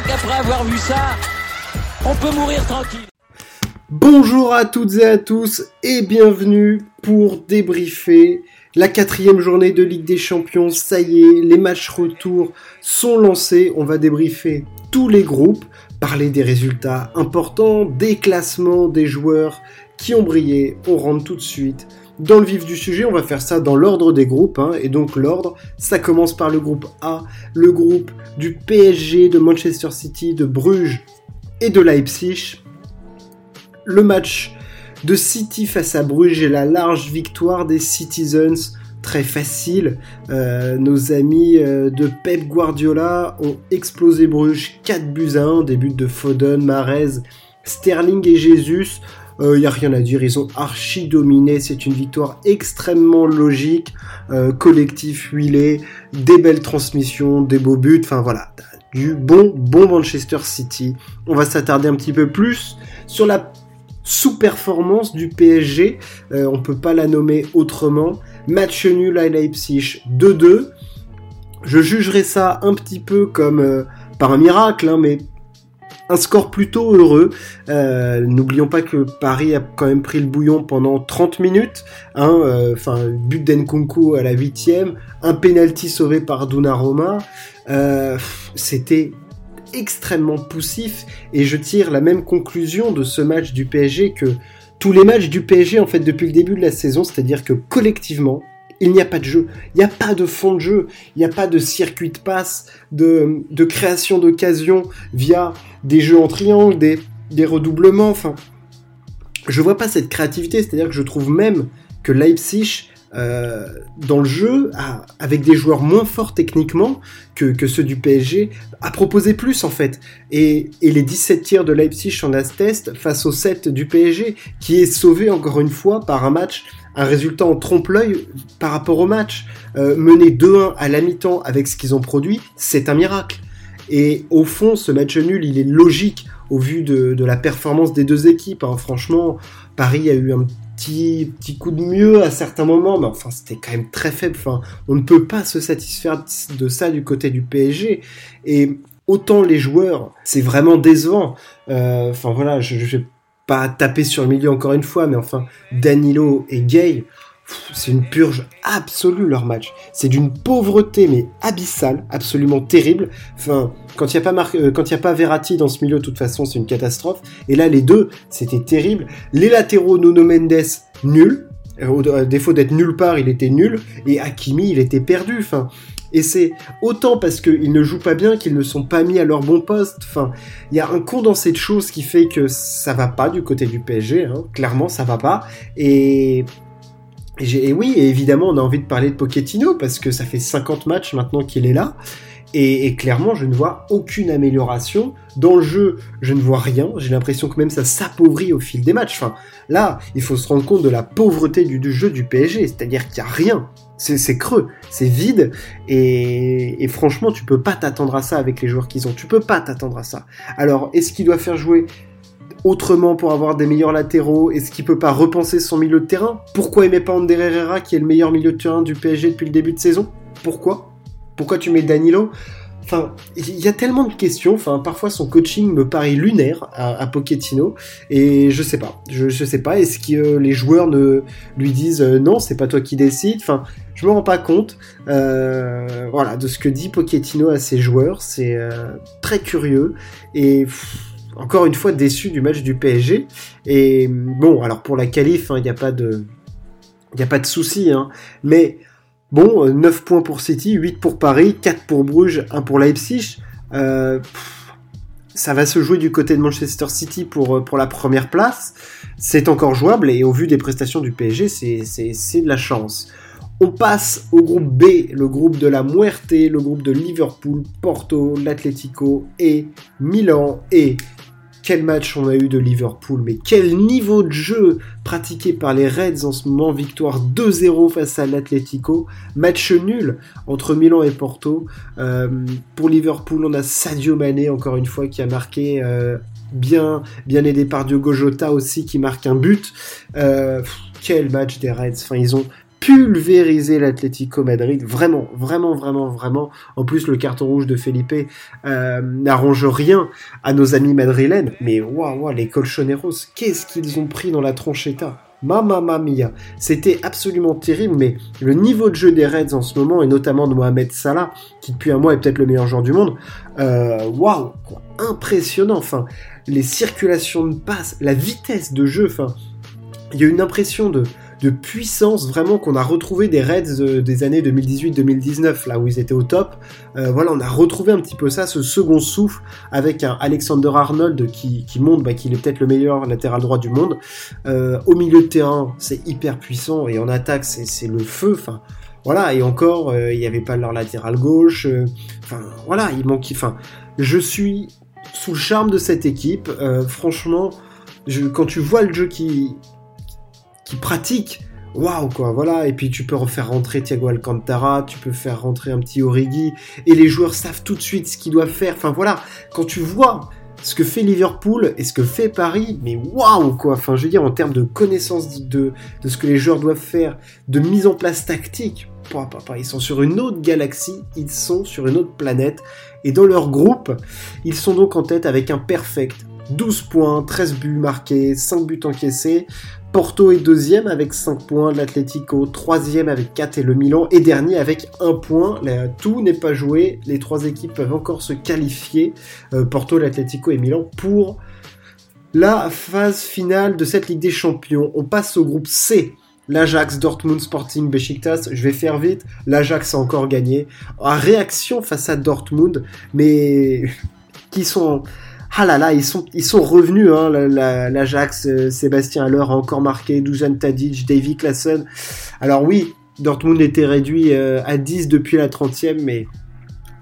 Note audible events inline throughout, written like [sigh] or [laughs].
crois qu'après avoir vu ça, on peut mourir tranquille. Bonjour à toutes et à tous et bienvenue pour débriefer la quatrième journée de Ligue des Champions. Ça y est, les matchs retour sont lancés. On va débriefer tous les groupes, parler des résultats importants, des classements des joueurs qui ont brillé. On rentre tout de suite dans le vif du sujet, on va faire ça dans l'ordre des groupes. Hein. et donc l'ordre, ça commence par le groupe A, le groupe du PSG, de Manchester City, de Bruges et de Leipzig. Le match de City face à Bruges et la large victoire des Citizens, très facile. Euh, nos amis euh, de Pep Guardiola ont explosé Bruges 4 buts à 1, des buts de Foden, Marez, Sterling et Jesus. Il euh, n'y a rien à dire, ils ont archi dominé, c'est une victoire extrêmement logique, euh, collectif huilé, des belles transmissions, des beaux buts, enfin voilà, du bon, bon Manchester City. On va s'attarder un petit peu plus sur la sous-performance du PSG, euh, on peut pas la nommer autrement. Match nul à Leipzig 2-2. Je jugerai ça un petit peu comme par un miracle, hein, mais un score plutôt heureux. Euh, n'oublions pas que Paris a quand même pris le bouillon pendant 30 minutes. Hein, euh, enfin, but d'Enkunku à la huitième, un penalty sauvé par Donnarumma. Euh, C'était extrêmement poussif et je tire la même conclusion de ce match du PSG que tous les matchs du PSG en fait depuis le début de la saison, c'est-à-dire que collectivement, il n'y a pas de jeu, il n'y a pas de fond de jeu, il n'y a pas de circuit de passe, de, création d'occasion via des jeux en triangle, des, des redoublements, enfin. Je vois pas cette créativité, c'est-à-dire que je trouve même que Leipzig, euh, dans le jeu, avec des joueurs moins forts techniquement que, ceux du PSG, a proposé plus en fait. Et, et les 17 tirs de Leipzig en test face aux 7 du PSG, qui est sauvé encore une fois par un match un résultat en trompe-l'œil par rapport au match. Euh, mener 2-1 à la mi-temps avec ce qu'ils ont produit, c'est un miracle. Et au fond, ce match nul, il est logique au vu de, la performance des deux équipes. Hein. Franchement, Paris a eu un petit, petit coup de mieux à certains moments, mais enfin, c'était quand même très faible. Enfin, on ne peut pas se satisfaire de ça du côté du PSG. Et autant les joueurs, c'est vraiment décevant. Euh, enfin voilà, je, je pas taper sur le milieu encore une fois, mais enfin, Danilo et Gay, c'est une purge absolue leur match. C'est d'une pauvreté mais abyssale, absolument terrible. Enfin, quand il n'y a pas euh, quand il a pas Verratti dans ce milieu, de toute façon, c'est une catastrophe. Et là, les deux, c'était terrible. Les latéraux, Nuno Mendes, nul. Au défaut d'être nulle part, il était nul. Et Hakimi, il était perdu. Enfin, et c'est autant parce qu'ils ne jouent pas bien qu'ils ne sont pas mis à leur bon poste. Enfin, il y a un condensé de choses qui fait que ça va pas du côté du PSG. Hein. Clairement, ça va pas. Et et, oui, évidemment, on a envie de parler de Pochettino parce que ça fait 50 matchs maintenant qu'il est là. Et, clairement, je ne vois aucune amélioration. Dans le jeu, je ne vois rien. J'ai l'impression que même ça s'appauvrit au fil des matchs. Là, il faut se rendre compte de la pauvreté du, jeu du PSG. C'est-à-dire qu'il n'y a rien. C'est creux, c'est vide. Et, et, franchement, tu peux pas t'attendre à ça avec les joueurs qu'ils ont. Tu peux pas t'attendre à ça. Alors, est-ce qu'il doit faire jouer autrement pour avoir des meilleurs latéraux Est-ce qu'il peut pas repenser son milieu de terrain Pourquoi il met pas Ander Herrera qui est le meilleur milieu de terrain du PSG depuis le début de saison? Pourquoi? Pourquoi tu mets Danilo? Enfin, il y a tellement de questions. Enfin, parfois son coaching me paraît lunaire à, Pochettino et je sais pas. Je, sais pas. Est-ce que euh, les joueurs ne lui disent euh, non, c'est pas toi qui décide. Enfin, je me rends pas compte. Euh, voilà, de ce que dit Pochettino à ses joueurs, c'est très curieux et encore une fois déçu du match du PSG. Et bon, alors pour la qualif, hein, il n'y a pas de, souci, hein. mais bon, 9 points pour City, 8 pour Paris, 4 pour Bruges, 1 pour Leipzig. Euh, ça va se jouer du côté de Manchester City pour, euh, pour la première place. C'est encore jouable et au vu des prestations du PSG, c'est de la chance. On passe au groupe B, le groupe de la Muerte, le groupe de Liverpool, Porto, l'Atlético et Milan et quel match on a eu de Liverpool, mais quel niveau de jeu pratiqué par les Reds en ce moment. Victoire 2-0 face à l'Atlético. Match nul entre Milan et Porto. Euh, pour Liverpool, on a Sadio Mané, encore une fois, qui a marqué. Euh, bien, bien aidé par Diogo Jota aussi qui marque un but. Euh, quel match des Reds. Enfin, ils ont pulvérisé l'Atlético Madrid. Vraiment, vraiment, vraiment, vraiment. En plus, le carton rouge de Felipe euh, n'arrange rien à nos amis madrilènes. Mais waouh, wow, les Colchoneros, qu'est-ce qu'ils ont pris dans la tronchetta Mamma mia, c'était absolument terrible, mais le niveau de jeu des Reds en ce moment, et notamment de Mohamed Salah, qui depuis un mois est peut-être le meilleur joueur du monde, euh, waouh, impressionnant, enfin, les circulations de passes, la vitesse de jeu, enfin, il y a une impression de, de puissance vraiment qu'on a retrouvé des Reds euh, des années 2018-2019, là où ils étaient au top. Euh, voilà, on a retrouvé un petit peu ça, ce second souffle avec un Alexander Arnold qui, qui montre bah, qu'il est peut-être le meilleur latéral droit du monde. Euh, au milieu de terrain, c'est hyper puissant et en attaque, c'est le feu. Enfin, voilà, et encore, il n'y avait pas leur latéral gauche. Enfin, voilà, il manque. Enfin, je suis sous le charme de cette équipe. franchement, quand tu vois le jeu qui pratique. Waouh quoi, voilà, et puis tu peux refaire rentrer Thiago Alcantara, tu peux faire rentrer un petit Origi, et les joueurs savent tout de suite ce qu'ils doivent faire. Enfin voilà, quand tu vois ce que fait Liverpool et ce que fait Paris, mais waouh quoi, enfin je veux dire en termes de connaissance de, de ce que les joueurs doivent faire, de mise en place tactique, ils sont sur une autre galaxie, ils sont sur une autre planète, et dans leur groupe, ils sont donc en tête avec un perfect 12 points, 13 buts marqués, 5 buts encaissés. Porto est deuxième avec 5 points, l'Atlético troisième avec 4 et le Milan est dernier avec 1 point. tout n'est pas joué, les trois équipes peuvent encore se qualifier, euh, Porto, l'Atlético et Milan, pour la phase finale de cette Ligue des Champions. On passe au groupe C. L'Ajax, Dortmund, Sporting, Besiktas. Je vais faire vite. L'Ajax a encore gagné. En réaction face à Dortmund, mais [laughs] qui sont ah là là, ils sont, ils sont revenus, hein, l'Ajax, euh, Sébastien Haller a encore marqué, Dujan Tadic, Davy Klassen. Alors oui, Dortmund était réduit euh, à 10 depuis la 30e, mais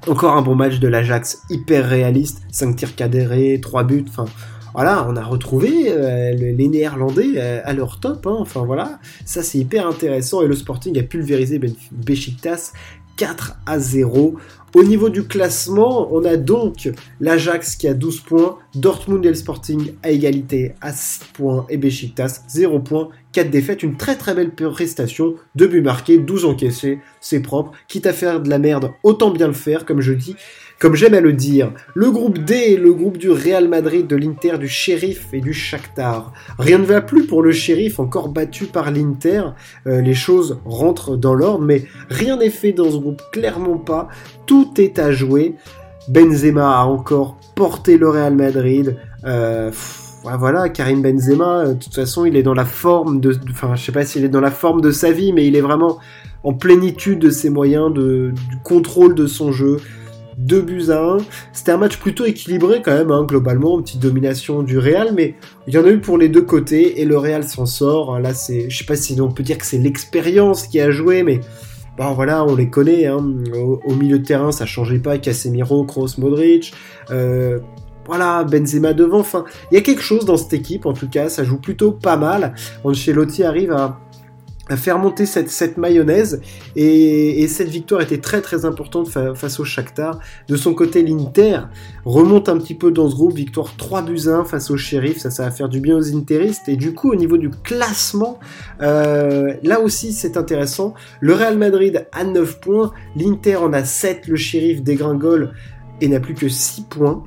encore un bon match de l'Ajax, hyper réaliste, 5 tirs cadrés, 3 buts, enfin voilà, on a retrouvé euh, les Néerlandais à leur top, hein, enfin voilà, ça c'est hyper intéressant et le Sporting a pulvérisé Besiktas 4 à 0. Au niveau du classement, on a donc l'Ajax qui a 12 points, Dortmund et Sporting à égalité à 6 points et Besiktas 0 points, 4 défaites, une très très belle prestation, 2 buts marqués, 12 encaissés, c'est propre, quitte à faire de la merde, autant bien le faire comme je dis. Comme j'aime à le dire, le groupe D, le groupe du Real Madrid, de l'Inter, du Sheriff et du Shakhtar. Rien ne va plus pour le Sheriff, encore battu par l'Inter. Euh, les choses rentrent dans l'ordre, mais rien n'est fait dans ce groupe, clairement pas. Tout est à jouer. Benzema a encore porté le Real Madrid. Euh, voilà, Karim Benzema, euh, de toute façon, il est dans la forme de, est sa vie, mais il est vraiment en plénitude de ses moyens, du contrôle de son jeu. 2 buts à 1. C'était un match plutôt équilibré quand même, hein, globalement, une petite domination du Real, mais il y en a eu pour les deux côtés et le Real s'en sort. Hein, là, c'est, je sais pas si on peut dire que c'est l'expérience qui a joué, mais bon voilà, on les connaît. Hein. Au, milieu de terrain, ça changeait pas. Casemiro, Kroos, Modric. Euh, voilà, Benzema devant. Enfin, il y a quelque chose dans cette équipe, en tout cas, ça joue plutôt pas mal. Ancelotti arrive à faire monter cette, cette mayonnaise. Et, et, cette victoire était très très importante face au Shakhtar. De son côté, l'Inter remonte un petit peu dans ce groupe, victoire 3 buts 1 face au Sheriff, ça ça va faire du bien aux interistes. Et du coup au niveau du classement, euh, là aussi c'est intéressant. Le Real Madrid a 9 points, l'Inter en a 7, le Sheriff dégringole et n'a plus que 6 points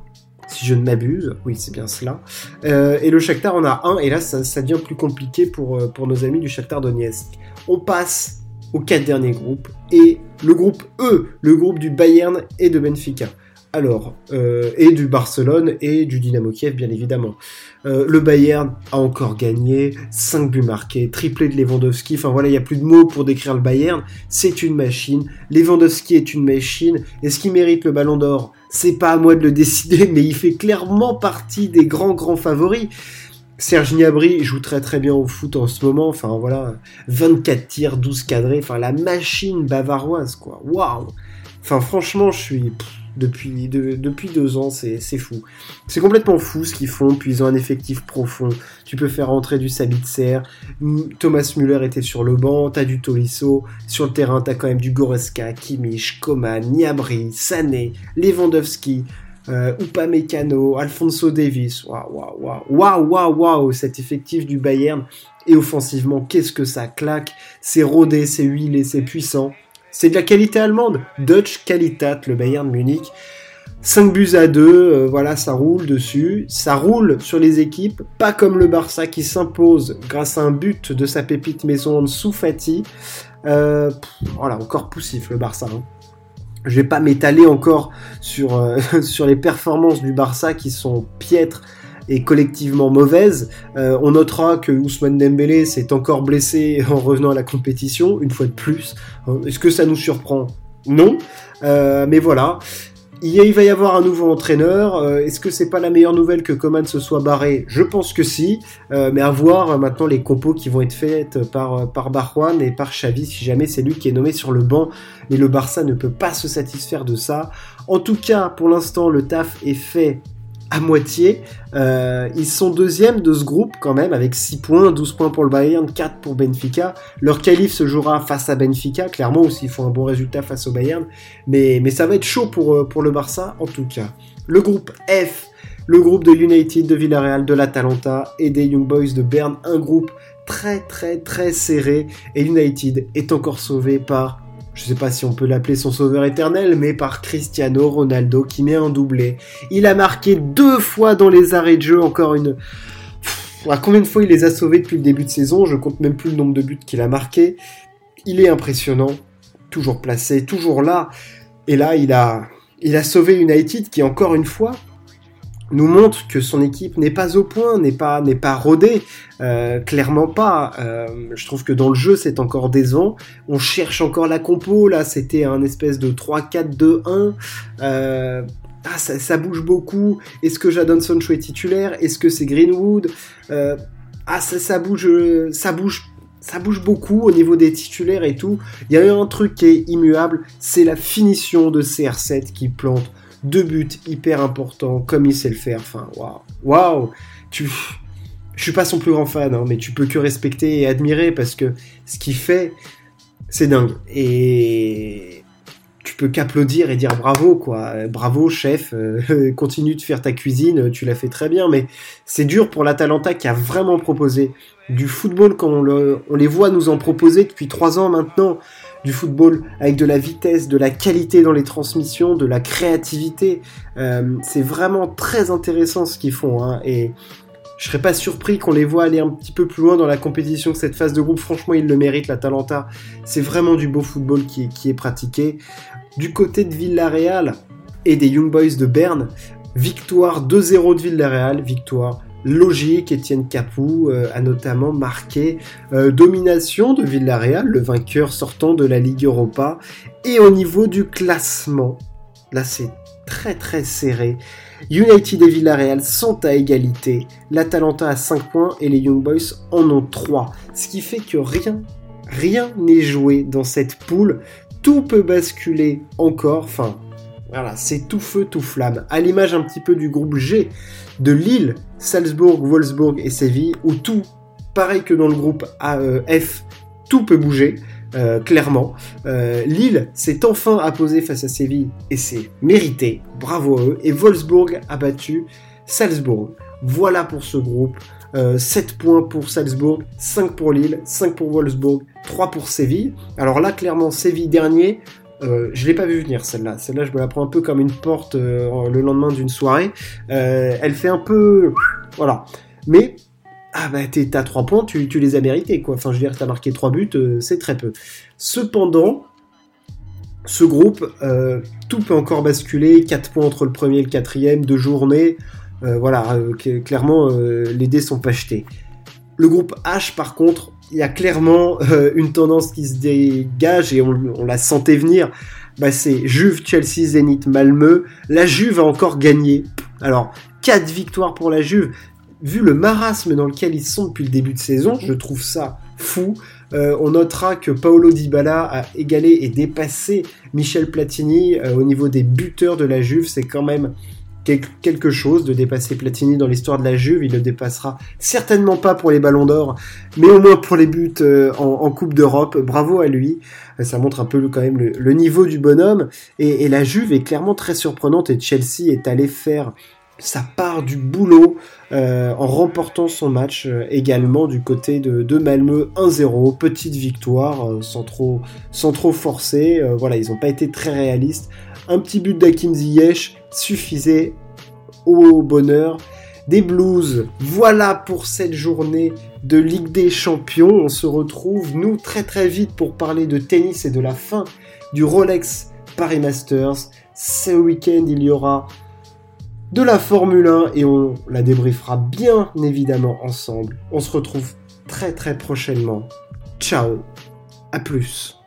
si je ne m'abuse. Oui, c'est bien cela. Euh, et le Shakhtar en a un, et là, ça, devient plus compliqué pour, euh, pour nos amis du Shakhtar Donetsk. On passe aux quatre derniers groupes, et le groupe E, le groupe du Bayern et de Benfica. Alors, euh, et du Barcelone et du Dynamo Kiev, bien évidemment. le Bayern a encore gagné, 5 buts marqués, triplé de Lewandowski. Enfin voilà, il n'y a plus de mots pour décrire le Bayern. C'est une machine. Lewandowski est une machine. Est-ce qu'il mérite le ballon d'or? C'est pas à moi de le décider, mais il fait clairement partie des grands grands favoris. Serge Gnabry joue très très bien au foot en ce moment, enfin voilà, 24 tirs, 12 cadrés, enfin la machine bavaroise quoi, waouh. Enfin franchement je suis depuis, deux ans, c'est fou. C'est complètement fou ce qu'ils font, puis ils ont un effectif profond. Tu peux faire rentrer du Sabitzer, Thomas Müller était sur le banc, t'as du Tolisso, sur le terrain t'as quand même du Goreska, Kimmich, Coman, Niabri, Sané, Lewandowski, euh, Upamecano, Alfonso Davis, waouh, waouh, waouh, waouh, waouh, waouh, cet effectif du Bayern Et offensivement, qu'est-ce que ça claque C'est rodé, c'est huilé, c'est puissant. C'est de la qualité allemande. Dutch Qualitat, le Bayern Munich. 5 buts à 2, euh, voilà, ça roule dessus. Ça roule sur les équipes, pas comme le Barça qui s'impose grâce à un but de sa pépite maison en dessous Fati. Euh, voilà, encore poussif le Barça. Hein. Je vais pas m'étaler encore sur, euh, [laughs] sur les performances du Barça qui sont piètres collectivement mauvaises. on notera que Ousmane Dembélé s'est encore blessé [laughs] en revenant à la compétition, une fois de plus. Est-ce que ça nous surprend? Non. mais voilà. Il va y avoir un nouveau entraîneur. Euh, est-ce que c'est pas la meilleure nouvelle que Coman se soit barré? Je pense que si. Euh, mais à voir euh, maintenant les compos qui vont être faites par, par Barjuan et par Xavi si jamais c'est lui qui est nommé sur le banc. Mais le Barça ne peut pas se satisfaire de ça. En tout cas, pour l'instant, le taf est fait à moitié. Euh, ils sont deuxièmes de ce groupe quand même, avec 6 points, 12 points pour le Bayern, 4 pour Benfica. Leur qualif se jouera face à Benfica, clairement, s'ils font un bon résultat face au Bayern. Mais, mais ça va être chaud pour, euh, pour le Barça, en tout cas. Le groupe F, le groupe de United, de Villarreal, de l'Atalanta et des Young Boys de Berne. Un groupe très très très serré. Et United est encore sauvé par je sais pas si on peut l'appeler son sauveur éternel, mais par Cristiano Ronaldo qui met un doublé. Il a marqué deux fois dans les arrêts de jeu, encore une... à combien de fois il les a sauvés depuis le début de saison? Je compte même plus le nombre de buts qu'il a marqué. Il est impressionnant, toujours placé, toujours là. Et là, il a, il a sauvé United qui, encore une fois, nous montre que son équipe n'est pas au point, n'est pas n'est pas rodée, euh, clairement pas. Euh, je trouve que dans le jeu c'est encore décevant. On cherche encore la compo. Là c'était un espèce de 3-4-2-1. Euh, ah, ça, bouge beaucoup. Est-ce que Jadon Sancho est titulaire? Est-ce que c'est Greenwood? Ah ça, ça bouge, ça bouge ça bouge beaucoup au niveau des titulaires et tout. Il y a un truc qui est immuable, c'est la finition de CR7 qui plante deux buts hyper importants, comme il sait le faire. Enfin, waouh, waouh, tu, je suis pas son plus grand fan, hein, mais tu peux que respecter et admirer parce que ce qu'il fait, c'est dingue. Et tu peux qu'applaudir et dire bravo, quoi. Bravo, chef. Euh, [laughs] continue de faire ta cuisine, tu l'as fait très bien. Mais c'est dur pour l'Atalanta qui a vraiment proposé du football comme on, on les voit nous en proposer depuis trois ans maintenant du football avec de la vitesse, de la qualité dans les transmissions, de la créativité. Euh, c'est vraiment très intéressant ce qu'ils font. Hein, et je serais pas surpris qu'on les voit aller un petit peu plus loin dans la compétition que cette phase de groupe. Franchement, ils le méritent, la Talenta. C'est vraiment du beau football qui, qui est pratiqué. Du côté de Villarreal et des Young Boys de Berne, victoire 2-0 de Villarreal, victoire logique. Étienne Capou euh, a notamment marqué euh, domination de Villarreal, le vainqueur sortant de la Ligue Europa. Et au niveau du classement, là c'est très très serré. United et Villarreal sont à égalité. L'Atalanta a 5 points et les Young Boys en ont 3. Ce qui fait que rien, rien n'est joué dans cette poule. Tout peut basculer encore. Enfin, voilà, c'est tout feu, tout flamme. À l'image un petit peu du groupe G de Lille, Salzbourg, Wolfsburg et Séville, où tout, pareil que dans le groupe AF, tout peut bouger. Euh, clairement. Euh, Lille s'est enfin apposé face à Séville et c'est mérité. Bravo à eux. Et Wolfsburg a battu Salzbourg. Voilà pour ce groupe. 7 euh, points pour Salzbourg, 5 pour Lille, 5 pour Wolfsburg, 3 pour Séville. Alors là, clairement, Séville dernier, euh, je l'ai pas vu venir celle-là. Celle-là, je me la prends un peu comme une porte euh, le lendemain d'une soirée. Euh, elle fait un peu, voilà. Mais ah bah t'as 3 points, tu, les as mérités quoi. Enfin je veux dire, t'as marqué 3 buts, c'est très peu. Cependant, ce groupe, tout peut encore basculer. 4 points entre le premier et le quatrième, deux journées. voilà, clairement les dés sont pas jetés. Le groupe H par contre, il y a clairement euh, une tendance qui se dégage et on, la sentait venir. Bah, c'est Juve, Chelsea, Zenit, Malmö. La Juve a encore gagné. Alors, 4 victoires pour la Juve. Vu le marasme dans lequel ils sont depuis le début de saison, je trouve ça fou. Euh, on notera que Paolo Dybala a égalé et dépassé Michel Platini euh, au niveau des buteurs de la Juve. C'est quand même quelque chose de dépasser Platini dans l'histoire de la Juve. Il le dépassera certainement pas pour les ballons d'or, mais au moins pour les buts euh, en, Coupe d'Europe. Bravo à lui. Ça montre un peu quand même le, niveau du bonhomme. Et, la Juve est clairement très surprenante et Chelsea est allé faire ça part du boulot euh, en remportant son match euh, également du côté de, de Malmö 1-0, petite victoire euh, sans trop sans trop forcer. voilà, ils n'ont pas été très réalistes. Un petit but d'Akim Ziyech suffisait au bonheur des Blues. Voilà pour cette journée de Ligue des Champions. On se retrouve nous très très vite pour parler de tennis et de la fin du Rolex Paris Masters. Ce week-end, il y aura de la Formule 1 et on la débriefera bien évidemment ensemble. On se retrouve très très prochainement. Ciao, à plus.